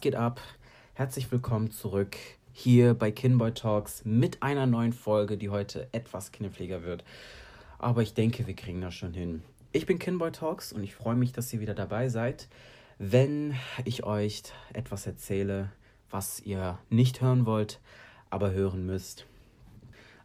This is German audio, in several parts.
Geht ab? Herzlich willkommen zurück hier bei Kinboy Talks mit einer neuen Folge, die heute etwas kniffliger wird. Aber ich denke, wir kriegen das schon hin. Ich bin Kinboy Talks und ich freue mich, dass ihr wieder dabei seid, wenn ich euch etwas erzähle, was ihr nicht hören wollt, aber hören müsst.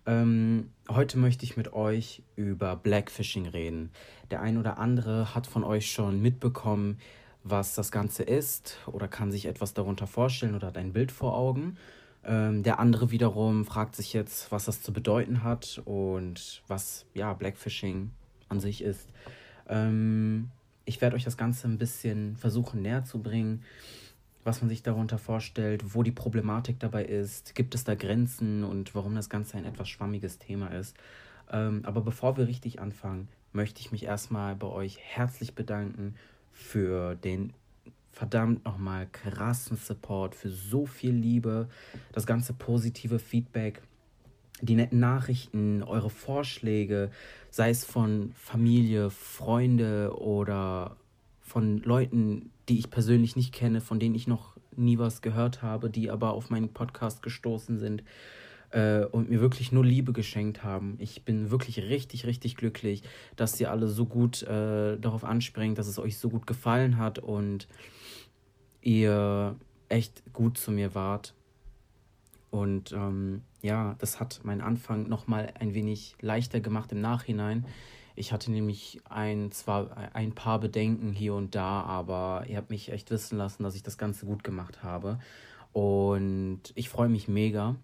Ähm, heute möchte ich mit euch über Blackfishing reden. Der ein oder andere hat von euch schon mitbekommen, was das Ganze ist oder kann sich etwas darunter vorstellen oder hat ein Bild vor Augen. Ähm, der andere wiederum fragt sich jetzt, was das zu bedeuten hat und was ja Blackfishing an sich ist. Ähm, ich werde euch das Ganze ein bisschen versuchen näher zu bringen was man sich darunter vorstellt, wo die Problematik dabei ist, gibt es da Grenzen und warum das Ganze ein etwas schwammiges Thema ist. Ähm, aber bevor wir richtig anfangen, möchte ich mich erstmal bei euch herzlich bedanken für den verdammt nochmal krassen Support, für so viel Liebe, das ganze positive Feedback, die netten Nachrichten, eure Vorschläge, sei es von Familie, Freunde oder von Leuten, die ich persönlich nicht kenne, von denen ich noch nie was gehört habe, die aber auf meinen Podcast gestoßen sind äh, und mir wirklich nur Liebe geschenkt haben. Ich bin wirklich richtig, richtig glücklich, dass ihr alle so gut äh, darauf anspringt, dass es euch so gut gefallen hat und ihr echt gut zu mir wart. Und ähm, ja, das hat meinen Anfang nochmal ein wenig leichter gemacht im Nachhinein. Ich hatte nämlich ein, zwar ein paar Bedenken hier und da, aber ihr habt mich echt wissen lassen, dass ich das Ganze gut gemacht habe. Und ich freue mich mega.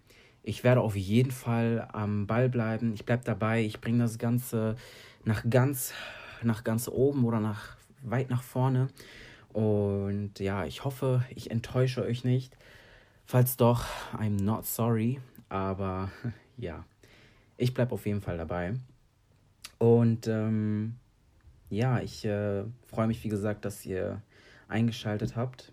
Ich werde auf jeden Fall am Ball bleiben. Ich bleibe dabei. Ich bringe das Ganze nach ganz, nach ganz oben oder nach weit nach vorne. Und ja, ich hoffe, ich enttäusche euch nicht. Falls doch, I'm not sorry. Aber ja, ich bleibe auf jeden Fall dabei. Und ähm, ja, ich äh, freue mich, wie gesagt, dass ihr eingeschaltet habt.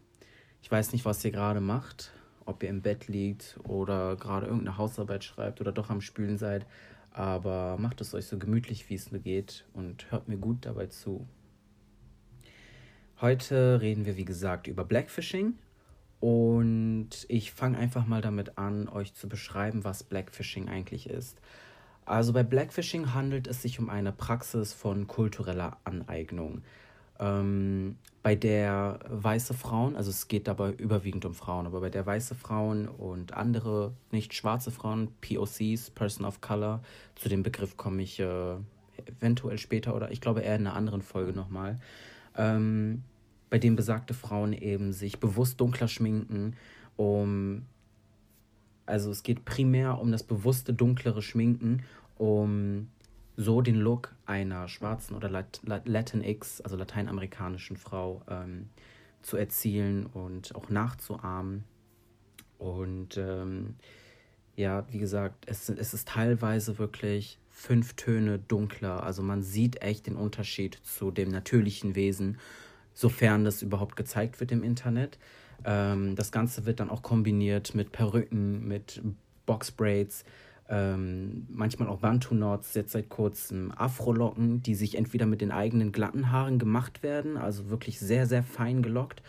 Ich weiß nicht, was ihr gerade macht, ob ihr im Bett liegt oder gerade irgendeine Hausarbeit schreibt oder doch am Spülen seid. Aber macht es euch so gemütlich, wie es nur geht und hört mir gut dabei zu. Heute reden wir, wie gesagt, über Blackfishing. Und ich fange einfach mal damit an, euch zu beschreiben, was Blackfishing eigentlich ist. Also bei Blackfishing handelt es sich um eine Praxis von kultureller Aneignung, ähm, bei der weiße Frauen, also es geht dabei überwiegend um Frauen, aber bei der weiße Frauen und andere nicht schwarze Frauen, POCs, Person of Color, zu dem Begriff komme ich äh, eventuell später oder ich glaube eher in einer anderen Folge nochmal, ähm, bei dem besagte Frauen eben sich bewusst dunkler schminken, um also es geht primär um das bewusste dunklere Schminken, um so den Look einer schwarzen oder Lat Latinx, also lateinamerikanischen Frau ähm, zu erzielen und auch nachzuahmen. Und ähm, ja, wie gesagt, es, es ist teilweise wirklich fünf Töne dunkler. Also man sieht echt den Unterschied zu dem natürlichen Wesen, sofern das überhaupt gezeigt wird im Internet. Ähm, das Ganze wird dann auch kombiniert mit Perücken, mit Boxbraids, ähm, manchmal auch Bantu-Knots, jetzt seit kurzem Afrolocken, die sich entweder mit den eigenen glatten Haaren gemacht werden, also wirklich sehr, sehr fein gelockt,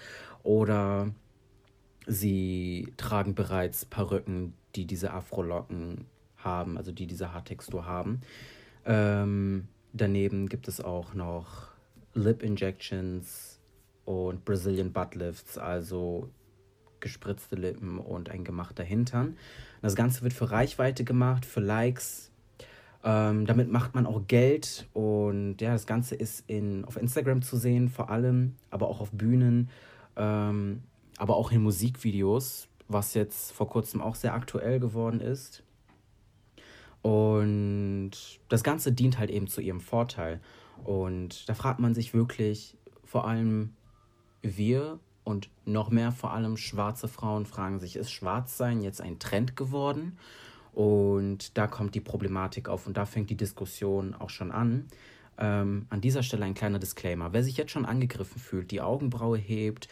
oder sie tragen bereits Perücken, die diese Afrolocken haben, also die diese Haartextur haben. Ähm, daneben gibt es auch noch Lip Injections, und Brazilian Butt Lifts, also gespritzte Lippen und ein gemachter Hintern. Das Ganze wird für Reichweite gemacht, für Likes. Ähm, damit macht man auch Geld und ja, das Ganze ist in, auf Instagram zu sehen, vor allem, aber auch auf Bühnen, ähm, aber auch in Musikvideos, was jetzt vor kurzem auch sehr aktuell geworden ist. Und das Ganze dient halt eben zu ihrem Vorteil. Und da fragt man sich wirklich, vor allem wir und noch mehr vor allem schwarze Frauen fragen sich, ist Schwarzsein jetzt ein Trend geworden? Und da kommt die Problematik auf und da fängt die Diskussion auch schon an. Ähm, an dieser Stelle ein kleiner Disclaimer. Wer sich jetzt schon angegriffen fühlt, die Augenbraue hebt,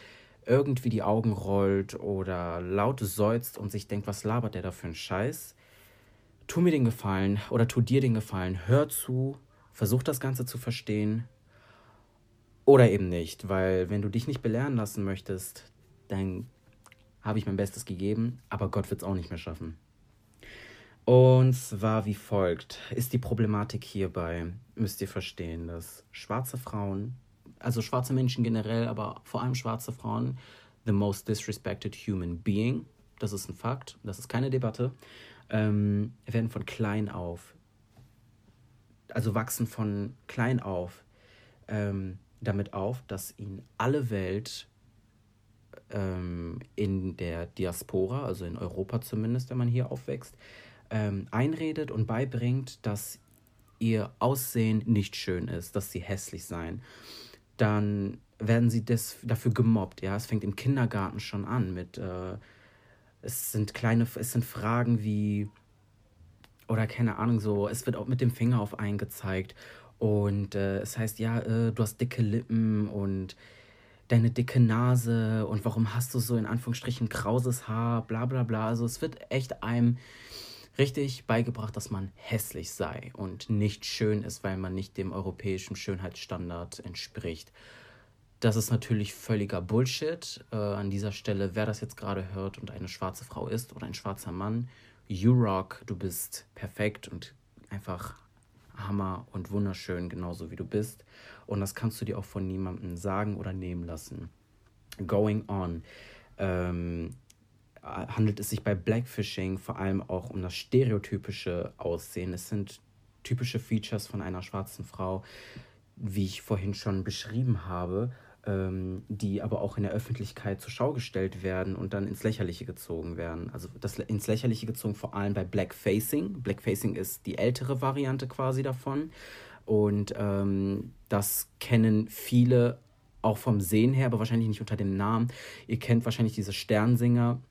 irgendwie die Augen rollt oder laut seufzt und sich denkt, was labert der da für einen Scheiß? Tu mir den Gefallen oder tu dir den Gefallen, hör zu, versuch das Ganze zu verstehen, oder eben nicht, weil wenn du dich nicht belehren lassen möchtest, dann habe ich mein Bestes gegeben, aber Gott wird es auch nicht mehr schaffen. Und zwar wie folgt ist die Problematik hierbei, müsst ihr verstehen, dass schwarze Frauen, also schwarze Menschen generell, aber vor allem schwarze Frauen, the most disrespected human being, das ist ein Fakt, das ist keine Debatte, ähm, werden von klein auf, also wachsen von klein auf ähm, damit auf, dass ihnen alle Welt ähm, in der Diaspora, also in Europa zumindest, wenn man hier aufwächst, ähm, einredet und beibringt, dass ihr Aussehen nicht schön ist, dass sie hässlich seien, dann werden sie des, dafür gemobbt. Ja, es fängt im Kindergarten schon an mit, äh, es sind kleine, es sind Fragen wie, oder keine Ahnung, so, es wird auch mit dem Finger auf einen gezeigt und äh, es heißt, ja, äh, du hast dicke Lippen und deine dicke Nase und warum hast du so in Anführungsstrichen krauses Haar, bla bla bla. Also es wird echt einem richtig beigebracht, dass man hässlich sei und nicht schön ist, weil man nicht dem europäischen Schönheitsstandard entspricht. Das ist natürlich völliger Bullshit. Äh, an dieser Stelle, wer das jetzt gerade hört und eine schwarze Frau ist oder ein schwarzer Mann, you rock, du bist perfekt und einfach Hammer und wunderschön, genauso wie du bist. Und das kannst du dir auch von niemandem sagen oder nehmen lassen. Going on. Ähm, handelt es sich bei Blackfishing vor allem auch um das stereotypische Aussehen. Es sind typische Features von einer schwarzen Frau, wie ich vorhin schon beschrieben habe, ähm, die aber auch in der Öffentlichkeit zur Schau gestellt werden und dann ins Lächerliche gezogen werden. Also das ins Lächerliche gezogen vor allem bei Blackfacing. Blackfacing ist die ältere Variante quasi davon. Und ähm, das kennen viele auch vom Sehen her, aber wahrscheinlich nicht unter dem Namen. Ihr kennt wahrscheinlich diese Sternsinger,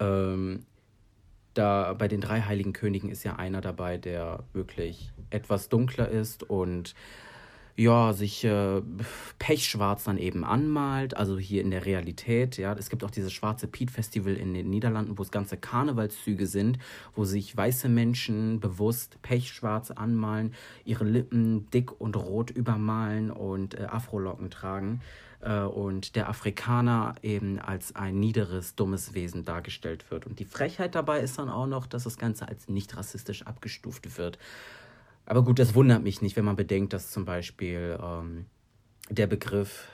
ähm, da bei den drei heiligen Königen ist ja einer dabei, der wirklich etwas dunkler ist und ja, sich äh, pechschwarz dann eben anmalt, also hier in der Realität, ja. Es gibt auch dieses schwarze Pete Festival in den Niederlanden, wo es ganze Karnevalszüge sind, wo sich weiße Menschen bewusst pechschwarz anmalen, ihre Lippen dick und rot übermalen und äh, Afrolocken tragen äh, und der Afrikaner eben als ein niederes, dummes Wesen dargestellt wird. Und die Frechheit dabei ist dann auch noch, dass das Ganze als nicht rassistisch abgestuft wird. Aber gut, das wundert mich nicht, wenn man bedenkt, dass zum Beispiel ähm, der Begriff,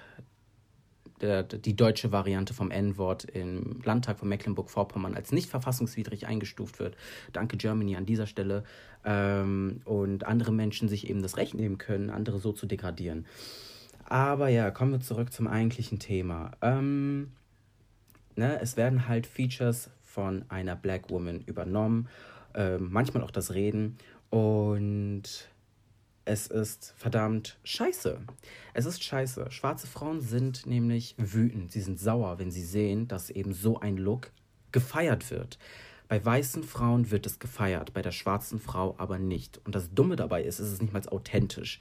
der, die deutsche Variante vom N-Wort im Landtag von Mecklenburg-Vorpommern als nicht verfassungswidrig eingestuft wird. Danke Germany an dieser Stelle. Ähm, und andere Menschen sich eben das Recht nehmen können, andere so zu degradieren. Aber ja, kommen wir zurück zum eigentlichen Thema. Ähm, ne, es werden halt Features von einer Black Woman übernommen, äh, manchmal auch das Reden. Und es ist verdammt scheiße. Es ist scheiße. Schwarze Frauen sind nämlich wütend. Sie sind sauer, wenn sie sehen, dass eben so ein Look gefeiert wird. Bei weißen Frauen wird es gefeiert, bei der schwarzen Frau aber nicht. Und das Dumme dabei ist, es ist nicht mal authentisch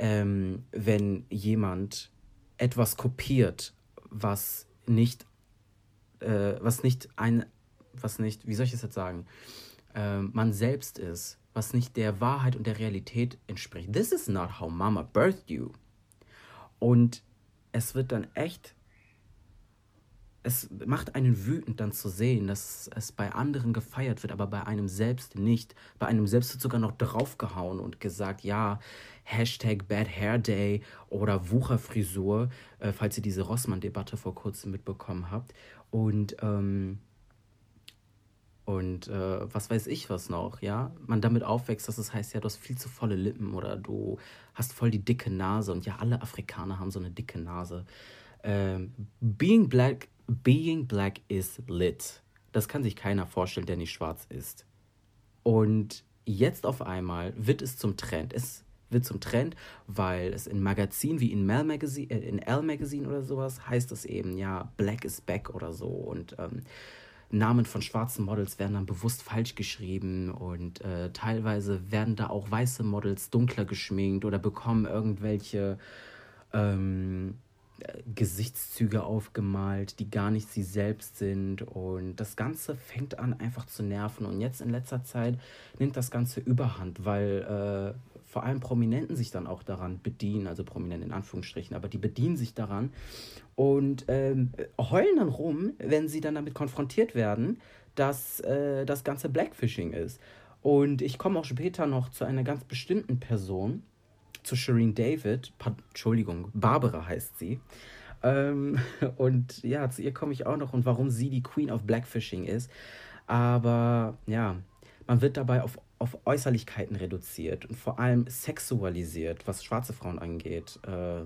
ähm, wenn jemand etwas kopiert, was nicht, äh, was nicht ein, was nicht, wie soll ich es jetzt sagen, äh, man selbst ist, was nicht der Wahrheit und der Realität entspricht. This is not how Mama birthed you. Und es wird dann echt es macht einen wütend dann zu sehen, dass es bei anderen gefeiert wird, aber bei einem selbst nicht. Bei einem selbst wird sogar noch draufgehauen und gesagt, ja, Hashtag Bad Hair Day oder Wucherfrisur, äh, falls ihr diese Rossmann-Debatte vor kurzem mitbekommen habt. Und, ähm, und äh, was weiß ich was noch, ja? Man damit aufwächst, dass es heißt, ja, du hast viel zu volle Lippen oder du hast voll die dicke Nase. Und ja, alle Afrikaner haben so eine dicke Nase. Ähm, being black Being Black is lit. Das kann sich keiner vorstellen, der nicht schwarz ist. Und jetzt auf einmal wird es zum Trend. Es wird zum Trend, weil es in Magazinen wie in Mel Magazine, äh, in L Magazine oder sowas heißt es eben, ja, Black is back oder so. Und ähm, Namen von schwarzen Models werden dann bewusst falsch geschrieben und äh, teilweise werden da auch weiße Models dunkler geschminkt oder bekommen irgendwelche ähm, Gesichtszüge aufgemalt, die gar nicht sie selbst sind. Und das Ganze fängt an einfach zu nerven. Und jetzt in letzter Zeit nimmt das Ganze überhand, weil äh, vor allem Prominenten sich dann auch daran bedienen, also prominent in Anführungsstrichen, aber die bedienen sich daran und ähm, heulen dann rum, wenn sie dann damit konfrontiert werden, dass äh, das ganze Blackfishing ist. Und ich komme auch später noch zu einer ganz bestimmten Person, zu Shireen David, Entschuldigung, Barbara heißt sie. Ähm, und ja, zu ihr komme ich auch noch und warum sie die Queen of Blackfishing ist. Aber ja, man wird dabei auf, auf Äußerlichkeiten reduziert und vor allem sexualisiert, was schwarze Frauen angeht. Äh,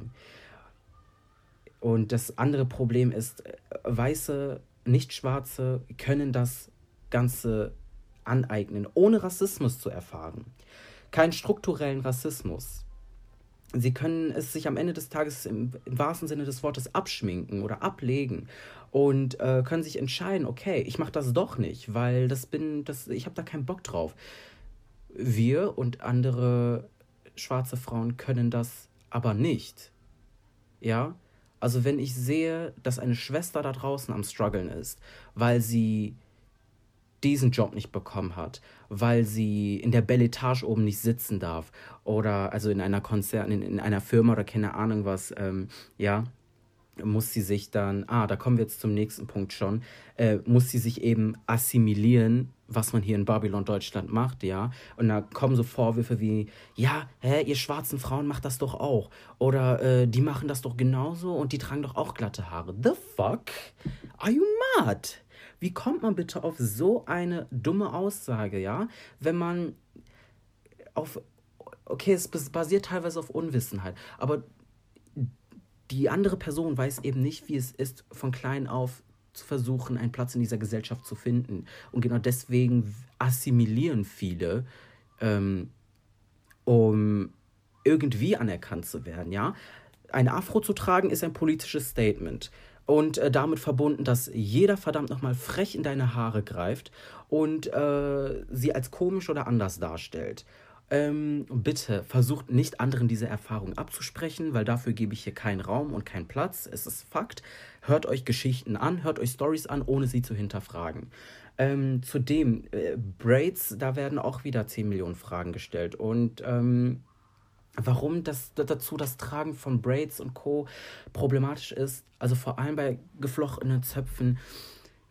und das andere Problem ist, äh, weiße, nicht schwarze können das Ganze aneignen, ohne Rassismus zu erfahren. Keinen strukturellen Rassismus. Sie können es sich am Ende des Tages im, im wahrsten Sinne des Wortes abschminken oder ablegen und äh, können sich entscheiden, okay, ich mache das doch nicht, weil das bin, das, ich habe da keinen Bock drauf. Wir und andere schwarze Frauen können das aber nicht. Ja? Also wenn ich sehe, dass eine Schwester da draußen am struggeln ist, weil sie diesen Job nicht bekommen hat, weil sie in der Belletage oben nicht sitzen darf oder also in einer Konzern, in, in einer Firma oder keine Ahnung was, ähm, ja, muss sie sich dann, ah, da kommen wir jetzt zum nächsten Punkt schon, äh, muss sie sich eben assimilieren, was man hier in Babylon Deutschland macht, ja. Und da kommen so Vorwürfe wie, ja, hä, ihr schwarzen Frauen macht das doch auch. Oder äh, die machen das doch genauso und die tragen doch auch glatte Haare. The fuck? Are you mad? Wie kommt man bitte auf so eine dumme Aussage, ja? Wenn man auf, okay, es basiert teilweise auf Unwissenheit, aber die andere Person weiß eben nicht, wie es ist, von klein auf zu versuchen, einen Platz in dieser Gesellschaft zu finden. Und genau deswegen assimilieren viele, ähm, um irgendwie anerkannt zu werden, ja. Ein Afro zu tragen ist ein politisches Statement und äh, damit verbunden, dass jeder verdammt nochmal frech in deine Haare greift und äh, sie als komisch oder anders darstellt. Ähm, bitte versucht nicht anderen diese Erfahrung abzusprechen, weil dafür gebe ich hier keinen Raum und keinen Platz. Es ist Fakt. Hört euch Geschichten an, hört euch Stories an, ohne sie zu hinterfragen. Ähm, zudem, äh, Braids, da werden auch wieder 10 Millionen Fragen gestellt. Und ähm, Warum das dazu das Tragen von Braids und Co. problematisch ist, also vor allem bei geflochtenen Zöpfen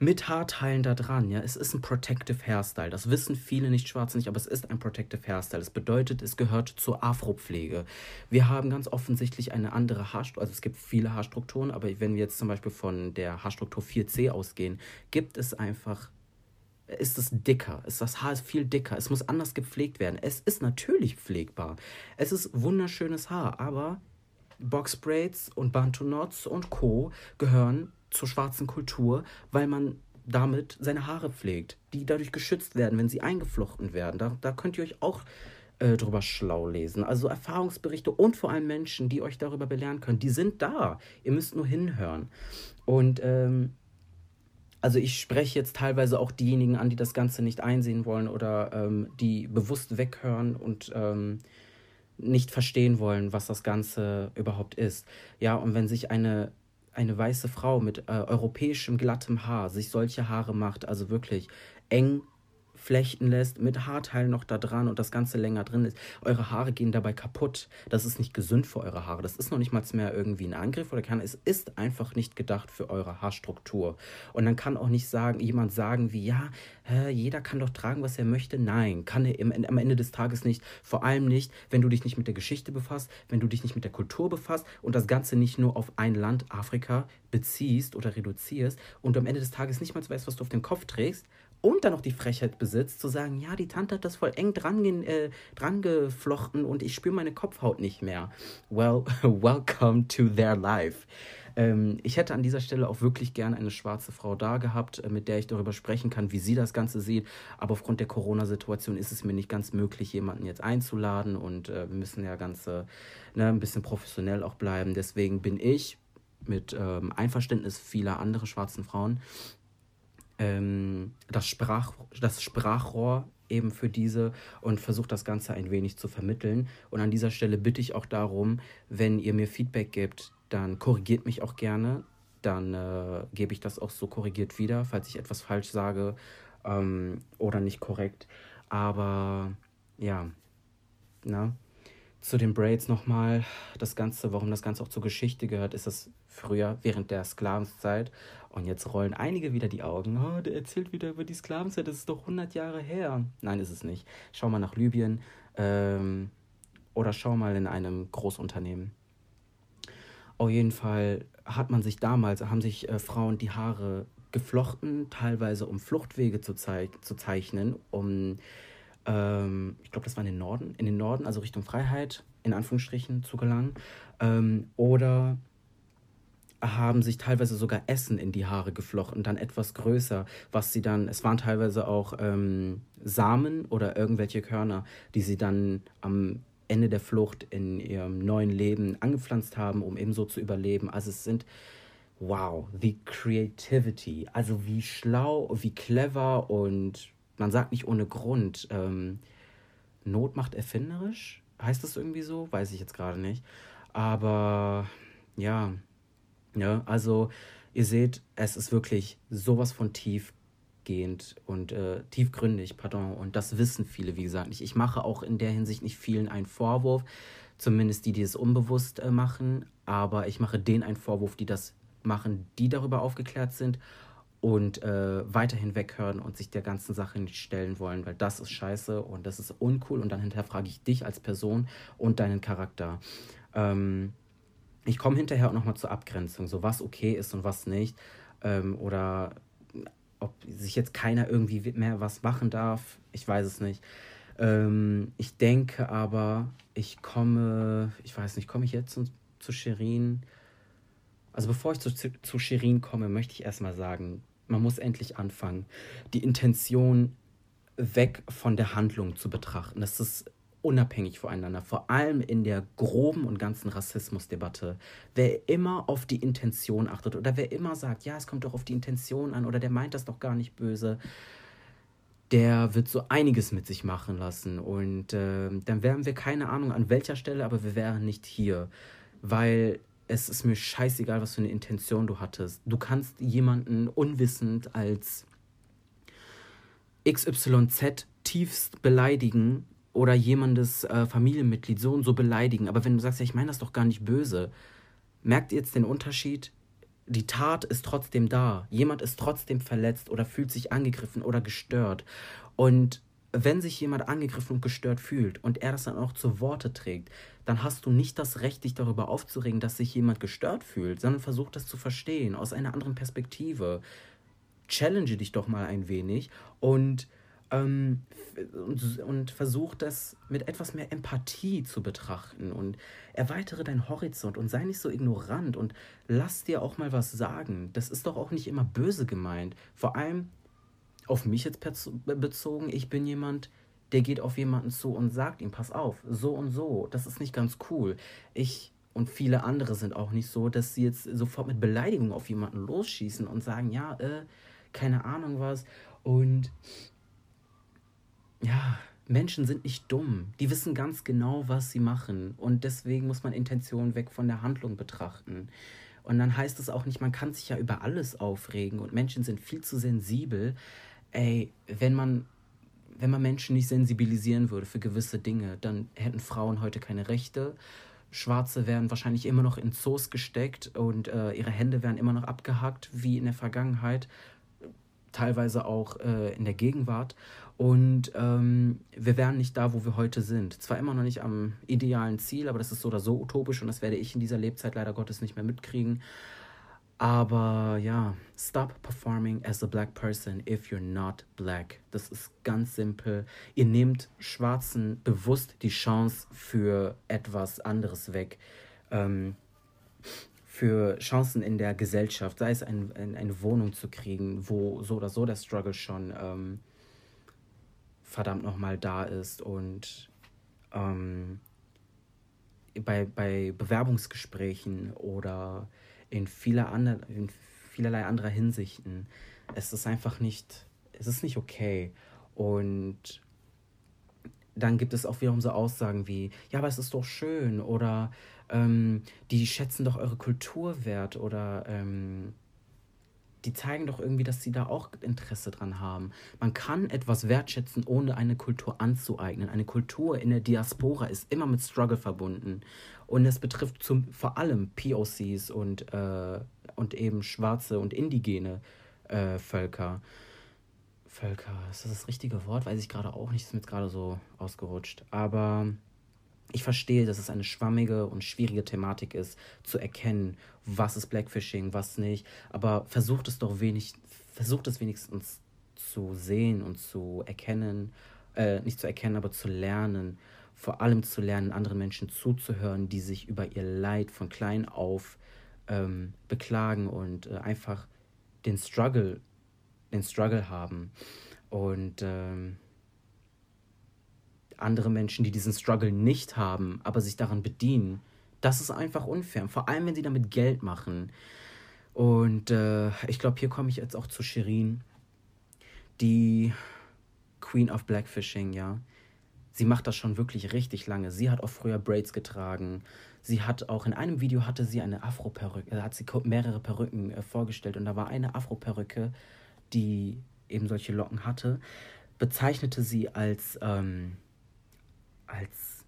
mit Haarteilen da dran, ja, es ist ein Protective Hairstyle. Das wissen viele nicht schwarz nicht, aber es ist ein Protective Hairstyle. Das bedeutet, es gehört zur Afropflege. Wir haben ganz offensichtlich eine andere Haarstruktur, also es gibt viele Haarstrukturen, aber wenn wir jetzt zum Beispiel von der Haarstruktur 4C ausgehen, gibt es einfach ist es dicker, ist das Haar ist viel dicker, es muss anders gepflegt werden. Es ist natürlich pflegbar. Es ist wunderschönes Haar, aber Boxbraids und Bantu Knots und Co. gehören zur schwarzen Kultur, weil man damit seine Haare pflegt, die dadurch geschützt werden, wenn sie eingeflochten werden. Da, da könnt ihr euch auch äh, drüber schlau lesen. Also Erfahrungsberichte und vor allem Menschen, die euch darüber belehren können, die sind da. Ihr müsst nur hinhören. Und ähm, also ich spreche jetzt teilweise auch diejenigen an, die das Ganze nicht einsehen wollen oder ähm, die bewusst weghören und ähm, nicht verstehen wollen, was das Ganze überhaupt ist. Ja, und wenn sich eine, eine weiße Frau mit äh, europäischem glattem Haar sich solche Haare macht, also wirklich eng flechten lässt, mit Haarteilen noch da dran und das Ganze länger drin ist. Eure Haare gehen dabei kaputt. Das ist nicht gesund für eure Haare. Das ist noch nicht mal mehr irgendwie ein Angriff oder kann. Es ist einfach nicht gedacht für eure Haarstruktur. Und dann kann auch nicht sagen, jemand sagen wie, ja, hä, jeder kann doch tragen, was er möchte. Nein, kann er im, am Ende des Tages nicht. Vor allem nicht, wenn du dich nicht mit der Geschichte befasst, wenn du dich nicht mit der Kultur befasst und das Ganze nicht nur auf ein Land, Afrika, beziehst oder reduzierst und am Ende des Tages nicht mal weißt, was du auf dem Kopf trägst und dann noch die Frechheit besitzt, zu sagen, ja, die Tante hat das voll eng dran, äh, dran geflochten und ich spüre meine Kopfhaut nicht mehr. Well, welcome to their life. Ähm, ich hätte an dieser Stelle auch wirklich gerne eine schwarze Frau da gehabt, äh, mit der ich darüber sprechen kann, wie sie das Ganze sieht. Aber aufgrund der Corona-Situation ist es mir nicht ganz möglich, jemanden jetzt einzuladen und äh, wir müssen ja ganz äh, ne, ein bisschen professionell auch bleiben. Deswegen bin ich mit ähm, Einverständnis vieler anderer schwarzen Frauen ähm, das, Sprach, das Sprachrohr eben für diese und versuche das Ganze ein wenig zu vermitteln. Und an dieser Stelle bitte ich auch darum, wenn ihr mir Feedback gebt, dann korrigiert mich auch gerne. Dann äh, gebe ich das auch so korrigiert wieder, falls ich etwas falsch sage ähm, oder nicht korrekt. Aber ja, na. zu den Braids nochmal. Das Ganze, warum das Ganze auch zur Geschichte gehört, ist es früher während der Sklavenzeit. Und jetzt rollen einige wieder die Augen. Oh, der erzählt wieder über die Sklavenzeit. Das ist doch 100 Jahre her. Nein, ist es nicht. Schau mal nach Libyen ähm, oder schau mal in einem Großunternehmen. Auf jeden Fall hat man sich damals, haben sich äh, Frauen die Haare geflochten, teilweise um Fluchtwege zu, zei zu zeichnen, um ähm, ich glaube, das war in den Norden, in den Norden, also Richtung Freiheit, in Anführungsstrichen, zu gelangen. Ähm, oder haben sich teilweise sogar Essen in die Haare geflochten, dann etwas größer, was sie dann, es waren teilweise auch ähm, Samen oder irgendwelche Körner, die sie dann am Ende der Flucht in ihrem neuen Leben angepflanzt haben, um ebenso zu überleben. Also es sind, wow, the creativity, also wie schlau, wie clever und man sagt nicht ohne Grund, ähm, Not macht erfinderisch. Heißt das irgendwie so? Weiß ich jetzt gerade nicht. Aber ja, ja, also ihr seht, es ist wirklich sowas von tiefgehend und äh, tiefgründig, pardon. Und das wissen viele, wie gesagt, nicht. Ich mache auch in der Hinsicht nicht vielen einen Vorwurf, zumindest die, die es unbewusst äh, machen. Aber ich mache denen einen Vorwurf, die das machen, die darüber aufgeklärt sind und äh, weiterhin weghören und sich der ganzen Sache nicht stellen wollen, weil das ist scheiße und das ist uncool und dann hinterfrage ich dich als Person und deinen Charakter. Ähm, ich komme hinterher auch nochmal zur Abgrenzung, so was okay ist und was nicht. Ähm, oder ob sich jetzt keiner irgendwie mehr was machen darf, ich weiß es nicht. Ähm, ich denke aber, ich komme, ich weiß nicht, komme ich jetzt zu, zu Shirin? Also bevor ich zu, zu Shirin komme, möchte ich erstmal sagen, man muss endlich anfangen, die Intention weg von der Handlung zu betrachten. Das ist unabhängig voneinander, vor allem in der groben und ganzen Rassismusdebatte. Wer immer auf die Intention achtet oder wer immer sagt, ja, es kommt doch auf die Intention an oder der meint das doch gar nicht böse, der wird so einiges mit sich machen lassen. Und äh, dann wären wir keine Ahnung an welcher Stelle, aber wir wären nicht hier. Weil es ist mir scheißegal, was für eine Intention du hattest. Du kannst jemanden unwissend als XYZ tiefst beleidigen oder jemandes äh, Familienmitglied so und so beleidigen. Aber wenn du sagst, ja, ich meine das doch gar nicht böse, merkt ihr jetzt den Unterschied? Die Tat ist trotzdem da. Jemand ist trotzdem verletzt oder fühlt sich angegriffen oder gestört. Und wenn sich jemand angegriffen und gestört fühlt und er das dann auch zu Worte trägt, dann hast du nicht das Recht, dich darüber aufzuregen, dass sich jemand gestört fühlt, sondern versuch das zu verstehen aus einer anderen Perspektive. Challenge dich doch mal ein wenig und, ähm, und, und versuch das mit etwas mehr Empathie zu betrachten und erweitere deinen Horizont und sei nicht so ignorant und lass dir auch mal was sagen. Das ist doch auch nicht immer böse gemeint. Vor allem auf mich jetzt bezogen, ich bin jemand, der geht auf jemanden zu und sagt ihm, pass auf, so und so, das ist nicht ganz cool. Ich und viele andere sind auch nicht so, dass sie jetzt sofort mit Beleidigung auf jemanden losschießen und sagen, ja, äh, keine Ahnung was. Und ja, Menschen sind nicht dumm. Die wissen ganz genau, was sie machen. Und deswegen muss man Intentionen weg von der Handlung betrachten. Und dann heißt es auch nicht, man kann sich ja über alles aufregen und Menschen sind viel zu sensibel ey, wenn man, wenn man Menschen nicht sensibilisieren würde für gewisse Dinge, dann hätten Frauen heute keine Rechte. Schwarze wären wahrscheinlich immer noch in Zoos gesteckt und äh, ihre Hände wären immer noch abgehackt, wie in der Vergangenheit, teilweise auch äh, in der Gegenwart. Und ähm, wir wären nicht da, wo wir heute sind. Zwar immer noch nicht am idealen Ziel, aber das ist so oder so utopisch und das werde ich in dieser Lebzeit leider Gottes nicht mehr mitkriegen. Aber ja, stop performing as a black person if you're not black. Das ist ganz simpel. Ihr nehmt Schwarzen bewusst die Chance für etwas anderes weg. Ähm, für Chancen in der Gesellschaft, sei es ein, ein, eine Wohnung zu kriegen, wo so oder so der Struggle schon ähm, verdammt nochmal da ist und ähm, bei, bei Bewerbungsgesprächen oder in, vieler andre, in vielerlei anderer Hinsichten. Es ist einfach nicht, es ist nicht okay. Und dann gibt es auch wiederum so Aussagen wie, ja, aber es ist doch schön oder ähm, die schätzen doch eure Kultur wert oder ähm, die zeigen doch irgendwie, dass sie da auch Interesse dran haben. Man kann etwas wertschätzen, ohne eine Kultur anzueignen. Eine Kultur in der Diaspora ist immer mit Struggle verbunden. Und es betrifft zum, vor allem POCs und, äh, und eben schwarze und indigene äh, Völker. Völker, ist das das richtige Wort? Weiß ich gerade auch nicht, ist mir jetzt gerade so ausgerutscht. Aber ich verstehe, dass es eine schwammige und schwierige Thematik ist, zu erkennen, was ist Blackfishing, was nicht. Aber versucht es doch wenig, versucht es wenigstens zu sehen und zu erkennen, äh, nicht zu erkennen, aber zu lernen. Vor allem zu lernen, anderen Menschen zuzuhören, die sich über ihr Leid von klein auf ähm, beklagen und äh, einfach den Struggle, den Struggle haben. Und ähm, andere Menschen, die diesen Struggle nicht haben, aber sich daran bedienen. Das ist einfach unfair. Vor allem, wenn sie damit Geld machen. Und äh, ich glaube, hier komme ich jetzt auch zu Shirin, die Queen of Blackfishing, ja. Sie macht das schon wirklich richtig lange. Sie hat auch früher Braids getragen. Sie hat auch in einem Video hatte sie eine Afro-Perücke, äh, hat sie mehrere Perücken äh, vorgestellt und da war eine Afro-Perücke, die eben solche Locken hatte, bezeichnete sie als ähm, als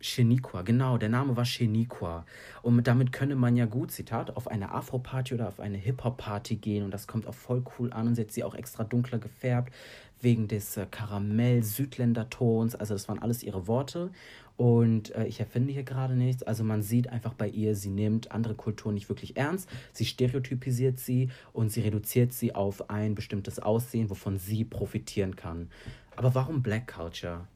Sheniqua, genau, der Name war Sheniqua. Und damit könne man ja gut, Zitat, auf eine Afro-Party oder auf eine Hip-Hop-Party gehen und das kommt auch voll cool an und sie hat sie auch extra dunkler gefärbt, wegen des äh, Karamell-Südländer-Tons. Also, das waren alles ihre Worte. Und äh, ich erfinde hier gerade nichts. Also, man sieht einfach bei ihr, sie nimmt andere Kulturen nicht wirklich ernst. Sie stereotypisiert sie und sie reduziert sie auf ein bestimmtes Aussehen, wovon sie profitieren kann. Aber warum Black Culture?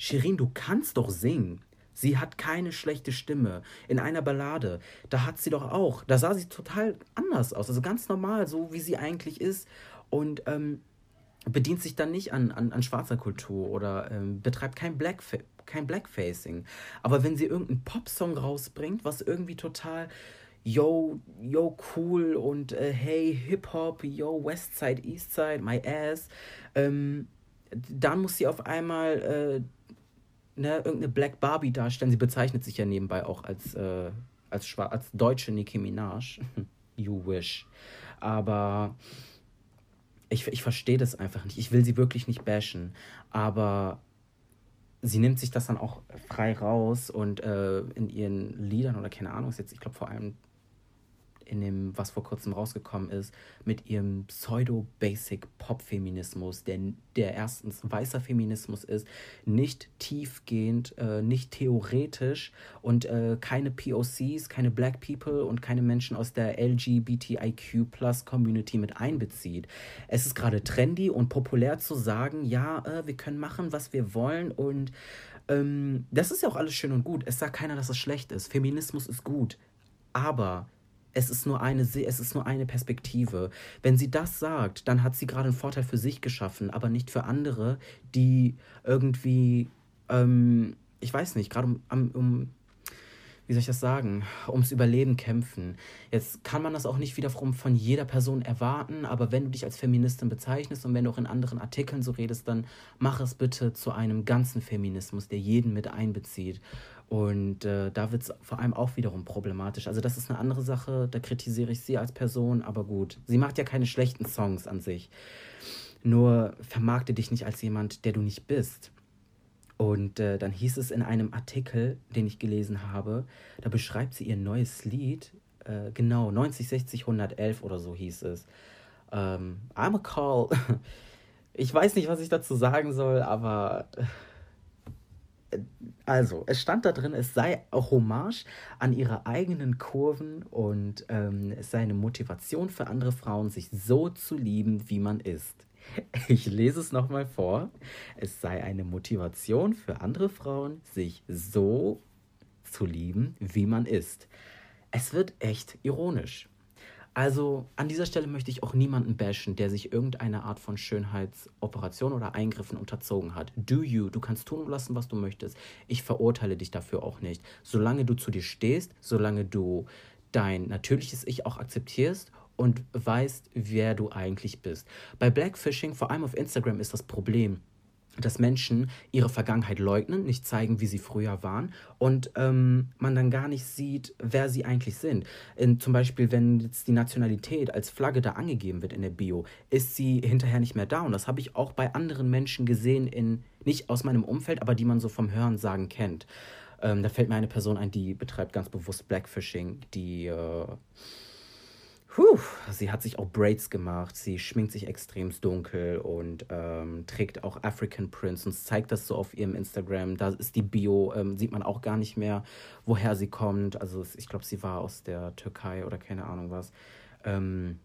Shirin, du kannst doch singen. Sie hat keine schlechte Stimme. In einer Ballade, da hat sie doch auch, da sah sie total anders aus. Also ganz normal, so wie sie eigentlich ist. Und ähm, bedient sich dann nicht an, an, an schwarzer Kultur oder ähm, betreibt kein, Blackfa kein Blackfacing. Aber wenn sie irgendeinen Popsong rausbringt, was irgendwie total yo, yo, cool und äh, hey, Hip-Hop, yo, Westside, Eastside, my ass, ähm, dann muss sie auf einmal äh, ne, irgendeine Black Barbie darstellen. Sie bezeichnet sich ja nebenbei auch als, äh, als, als deutsche Nicki Minaj. you wish. Aber ich, ich verstehe das einfach nicht. Ich will sie wirklich nicht bashen. Aber sie nimmt sich das dann auch frei raus und äh, in ihren Liedern oder keine Ahnung, ist jetzt, ich glaube, vor allem in dem, was vor kurzem rausgekommen ist, mit ihrem Pseudo-Basic-Pop-Feminismus, der, der erstens weißer Feminismus ist, nicht tiefgehend, äh, nicht theoretisch und äh, keine POCs, keine Black People und keine Menschen aus der LGBTIQ-Plus-Community mit einbezieht. Es ist gerade trendy und populär zu sagen, ja, äh, wir können machen, was wir wollen und ähm, das ist ja auch alles schön und gut. Es sagt keiner, dass es schlecht ist. Feminismus ist gut. Aber es ist nur eine, es ist nur eine Perspektive. Wenn sie das sagt, dann hat sie gerade einen Vorteil für sich geschaffen, aber nicht für andere, die irgendwie, ähm, ich weiß nicht, gerade um, um, wie soll ich das sagen, ums Überleben kämpfen. Jetzt kann man das auch nicht wiederum von jeder Person erwarten, aber wenn du dich als Feministin bezeichnest und wenn du auch in anderen Artikeln so redest, dann mach es bitte zu einem ganzen Feminismus, der jeden mit einbezieht. Und äh, da wird es vor allem auch wiederum problematisch. Also das ist eine andere Sache, da kritisiere ich sie als Person, aber gut. Sie macht ja keine schlechten Songs an sich. Nur vermarkte dich nicht als jemand, der du nicht bist. Und äh, dann hieß es in einem Artikel, den ich gelesen habe, da beschreibt sie ihr neues Lied, äh, genau, 90, 60, 111 oder so hieß es. Ähm, I'm a call. ich weiß nicht, was ich dazu sagen soll, aber also, es stand da drin, es sei Hommage an ihre eigenen Kurven und ähm, es sei eine Motivation für andere Frauen, sich so zu lieben, wie man ist. Ich lese es nochmal vor. Es sei eine Motivation für andere Frauen, sich so zu lieben, wie man ist. Es wird echt ironisch. Also an dieser Stelle möchte ich auch niemanden bashen, der sich irgendeine Art von Schönheitsoperation oder Eingriffen unterzogen hat. Do you, du kannst tun und lassen, was du möchtest. Ich verurteile dich dafür auch nicht. Solange du zu dir stehst, solange du dein natürliches Ich auch akzeptierst und weißt, wer du eigentlich bist. Bei Blackfishing, vor allem auf Instagram, ist das Problem, dass Menschen ihre Vergangenheit leugnen, nicht zeigen, wie sie früher waren und ähm, man dann gar nicht sieht, wer sie eigentlich sind. In, zum Beispiel, wenn jetzt die Nationalität als Flagge da angegeben wird in der Bio, ist sie hinterher nicht mehr da. Und das habe ich auch bei anderen Menschen gesehen, in, nicht aus meinem Umfeld, aber die man so vom Hören sagen kennt. Ähm, da fällt mir eine Person ein, die betreibt ganz bewusst Blackfishing, die... Äh, Puh, sie hat sich auch Braids gemacht, sie schminkt sich extrem dunkel und ähm, trägt auch African Prints und zeigt das so auf ihrem Instagram. Da ist die Bio, ähm, sieht man auch gar nicht mehr, woher sie kommt. Also ich glaube, sie war aus der Türkei oder keine Ahnung was. Ähm,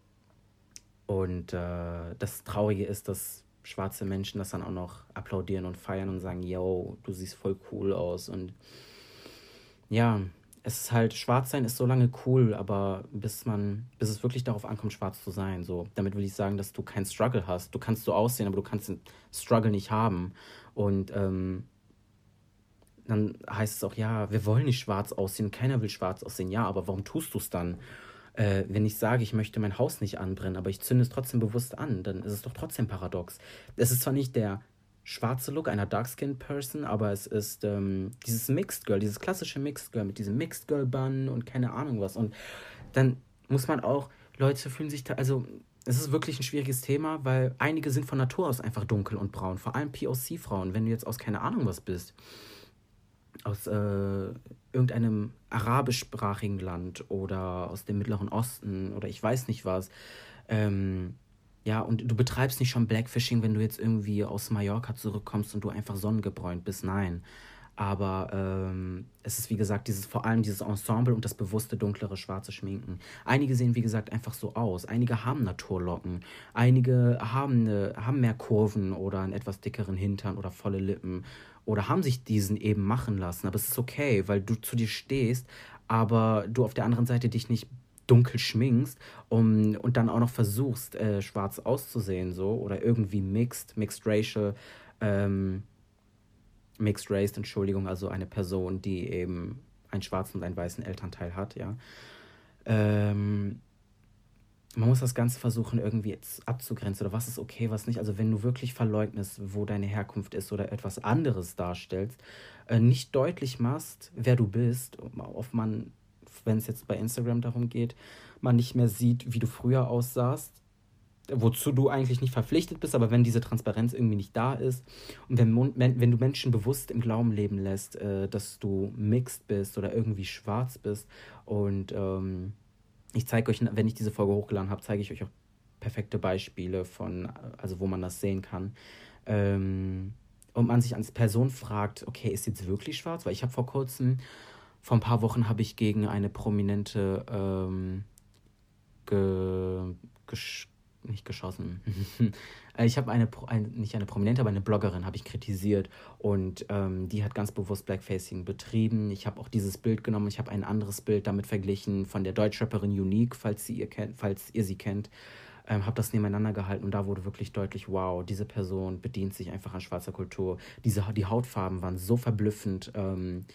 und äh, das Traurige ist, dass schwarze Menschen das dann auch noch applaudieren und feiern und sagen, yo, du siehst voll cool aus. Und ja, es ist halt, schwarz sein ist so lange cool, aber bis man, bis es wirklich darauf ankommt, schwarz zu sein. So, damit will ich sagen, dass du keinen Struggle hast. Du kannst so aussehen, aber du kannst den Struggle nicht haben. Und ähm, dann heißt es auch, ja, wir wollen nicht schwarz aussehen, keiner will schwarz aussehen. Ja, aber warum tust du es dann? Äh, wenn ich sage, ich möchte mein Haus nicht anbrennen, aber ich zünde es trotzdem bewusst an, dann ist es doch trotzdem paradox. Es ist zwar nicht der schwarze Look einer Dark-Skinned Person, aber es ist ähm, dieses Mixed Girl, dieses klassische Mixed Girl mit diesem Mixed Girl Bun und keine Ahnung was. Und dann muss man auch, Leute fühlen sich da, also es ist wirklich ein schwieriges Thema, weil einige sind von Natur aus einfach dunkel und braun, vor allem POC-Frauen, wenn du jetzt aus keine Ahnung was bist, aus äh, irgendeinem arabischsprachigen Land oder aus dem Mittleren Osten oder ich weiß nicht was, ähm, ja, und du betreibst nicht schon Blackfishing, wenn du jetzt irgendwie aus Mallorca zurückkommst und du einfach sonnengebräunt bist. Nein. Aber ähm, es ist wie gesagt dieses vor allem dieses Ensemble und das bewusste dunklere schwarze Schminken. Einige sehen wie gesagt einfach so aus. Einige haben Naturlocken. Einige haben, eine, haben mehr Kurven oder einen etwas dickeren Hintern oder volle Lippen oder haben sich diesen eben machen lassen. Aber es ist okay, weil du zu dir stehst, aber du auf der anderen Seite dich nicht dunkel schminkst um, und dann auch noch versuchst, äh, schwarz auszusehen, so, oder irgendwie mixed, mixed racial, ähm, mixed race, Entschuldigung, also eine Person, die eben einen schwarzen und einen weißen Elternteil hat, ja. Ähm, man muss das Ganze versuchen, irgendwie jetzt abzugrenzen oder was ist okay, was nicht. Also wenn du wirklich verleugnest, wo deine Herkunft ist oder etwas anderes darstellst, äh, nicht deutlich machst, wer du bist, auf man wenn es jetzt bei Instagram darum geht, man nicht mehr sieht, wie du früher aussahst, wozu du eigentlich nicht verpflichtet bist, aber wenn diese Transparenz irgendwie nicht da ist und wenn, wenn du Menschen bewusst im Glauben leben lässt, äh, dass du mixed bist oder irgendwie schwarz bist und ähm, ich zeige euch, wenn ich diese Folge hochgeladen habe, zeige ich euch auch perfekte Beispiele von, also wo man das sehen kann. Ähm, und man sich als Person fragt, okay, ist jetzt wirklich schwarz? Weil ich habe vor kurzem vor ein paar Wochen habe ich gegen eine prominente ähm, ge, gesch, nicht geschossen. ich habe eine, ein, nicht eine prominente, aber eine Bloggerin habe ich kritisiert und ähm, die hat ganz bewusst Blackfacing betrieben. Ich habe auch dieses Bild genommen, ich habe ein anderes Bild damit verglichen von der Deutschrapperin Unique, falls, sie ihr, kennt, falls ihr sie kennt. Ähm, habe das nebeneinander gehalten und da wurde wirklich deutlich, wow, diese Person bedient sich einfach an schwarzer Kultur. Diese, die Hautfarben waren so verblüffend. Ähm,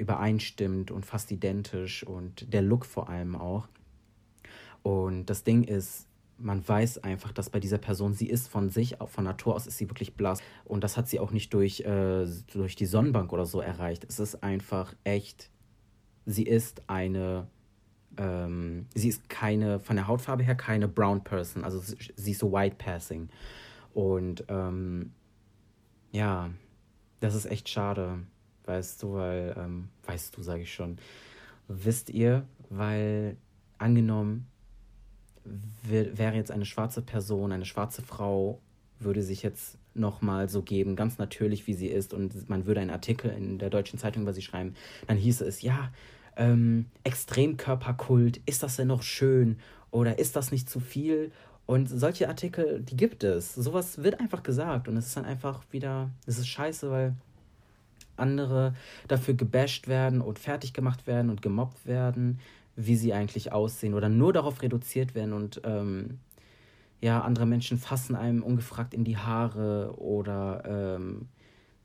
übereinstimmt und fast identisch und der Look vor allem auch. Und das Ding ist, man weiß einfach, dass bei dieser Person, sie ist von sich, von Natur aus ist sie wirklich blass. Und das hat sie auch nicht durch, äh, durch die Sonnenbank oder so erreicht. Es ist einfach echt, sie ist eine, ähm, sie ist keine, von der Hautfarbe her keine Brown Person. Also sie ist so White Passing. Und ähm, ja, das ist echt schade weißt du, weil, ähm, weißt du, sage ich schon, wisst ihr, weil angenommen, wäre jetzt eine schwarze Person, eine schwarze Frau, würde sich jetzt nochmal so geben, ganz natürlich, wie sie ist, und man würde einen Artikel in der Deutschen Zeitung über sie schreiben, dann hieße es, ja, ähm, Extremkörperkult, ist das denn noch schön oder ist das nicht zu viel? Und solche Artikel, die gibt es. Sowas wird einfach gesagt und es ist dann einfach wieder, es ist scheiße, weil andere dafür gebasht werden und fertig gemacht werden und gemobbt werden, wie sie eigentlich aussehen oder nur darauf reduziert werden und ähm, ja, andere Menschen fassen einem ungefragt in die Haare oder ähm,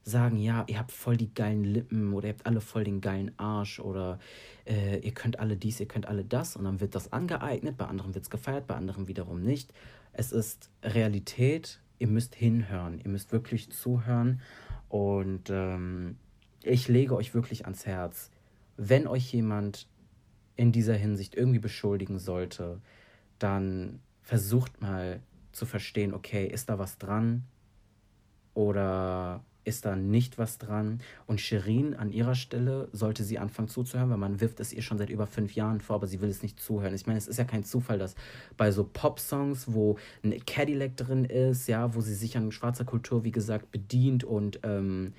sagen, ja, ihr habt voll die geilen Lippen oder ihr habt alle voll den geilen Arsch oder äh, ihr könnt alle dies, ihr könnt alle das und dann wird das angeeignet, bei anderen wird es gefeiert, bei anderen wiederum nicht. Es ist Realität ihr müsst hinhören, ihr müsst wirklich zuhören und ähm, ich lege euch wirklich ans Herz, wenn euch jemand in dieser Hinsicht irgendwie beschuldigen sollte, dann versucht mal zu verstehen, okay, ist da was dran oder ist da nicht was dran. Und Shirin an ihrer Stelle sollte sie anfangen zuzuhören, weil man wirft es ihr schon seit über fünf Jahren vor, aber sie will es nicht zuhören. Ich meine, es ist ja kein Zufall, dass bei so Pop-Songs, wo ein Cadillac drin ist, ja, wo sie sich an schwarzer Kultur, wie gesagt, bedient und ähm,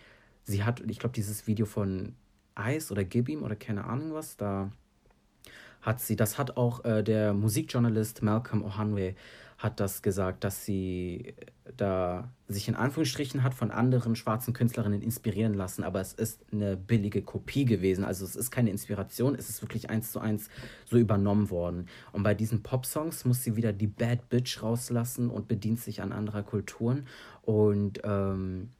sie hat, ich glaube, dieses Video von Ice oder Gibim oder keine Ahnung was, da hat sie, das hat auch äh, der Musikjournalist Malcolm Ohanwe hat das gesagt, dass sie da sich in Anführungsstrichen hat von anderen schwarzen Künstlerinnen inspirieren lassen, aber es ist eine billige Kopie gewesen. Also es ist keine Inspiration, es ist wirklich eins zu eins so übernommen worden. Und bei diesen Pop-Songs muss sie wieder die Bad Bitch rauslassen und bedient sich an anderer Kulturen. Und ähm,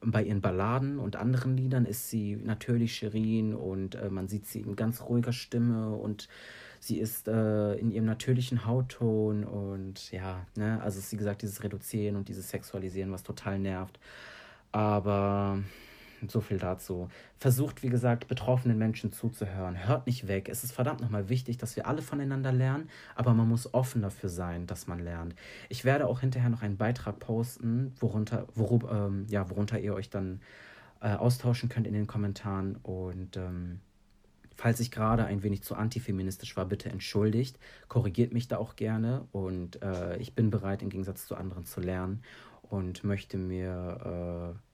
bei ihren Balladen und anderen Liedern ist sie natürlich Shirin und äh, man sieht sie in ganz ruhiger Stimme und sie ist äh, in ihrem natürlichen Hautton und ja, ne, also ist, wie gesagt, dieses Reduzieren und dieses Sexualisieren, was total nervt. Aber so viel dazu. Versucht, wie gesagt, betroffenen Menschen zuzuhören. Hört nicht weg. Es ist verdammt nochmal wichtig, dass wir alle voneinander lernen, aber man muss offen dafür sein, dass man lernt. Ich werde auch hinterher noch einen Beitrag posten, worunter, worub, ähm, ja, worunter ihr euch dann äh, austauschen könnt in den Kommentaren. Und ähm, falls ich gerade ein wenig zu antifeministisch war, bitte entschuldigt. Korrigiert mich da auch gerne. Und äh, ich bin bereit, im Gegensatz zu anderen zu lernen und möchte mir. Äh,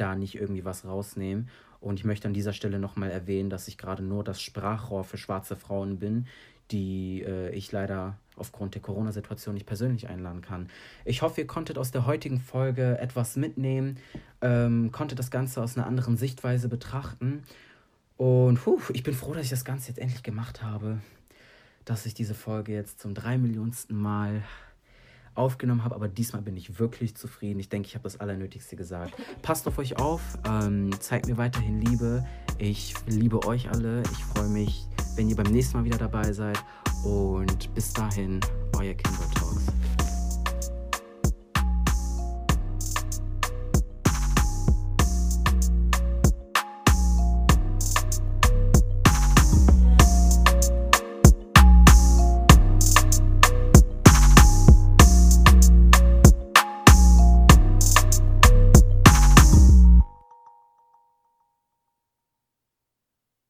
da nicht irgendwie was rausnehmen. Und ich möchte an dieser Stelle nochmal erwähnen, dass ich gerade nur das Sprachrohr für schwarze Frauen bin, die äh, ich leider aufgrund der Corona-Situation nicht persönlich einladen kann. Ich hoffe, ihr konntet aus der heutigen Folge etwas mitnehmen, ähm, konntet das Ganze aus einer anderen Sichtweise betrachten. Und puh, ich bin froh, dass ich das Ganze jetzt endlich gemacht habe, dass ich diese Folge jetzt zum drei Millionsten Mal aufgenommen habe, aber diesmal bin ich wirklich zufrieden. Ich denke, ich habe das Allernötigste gesagt. Passt auf euch auf, ähm, zeigt mir weiterhin Liebe. Ich liebe euch alle. Ich freue mich, wenn ihr beim nächsten Mal wieder dabei seid. Und bis dahin, euer Kimber Talks.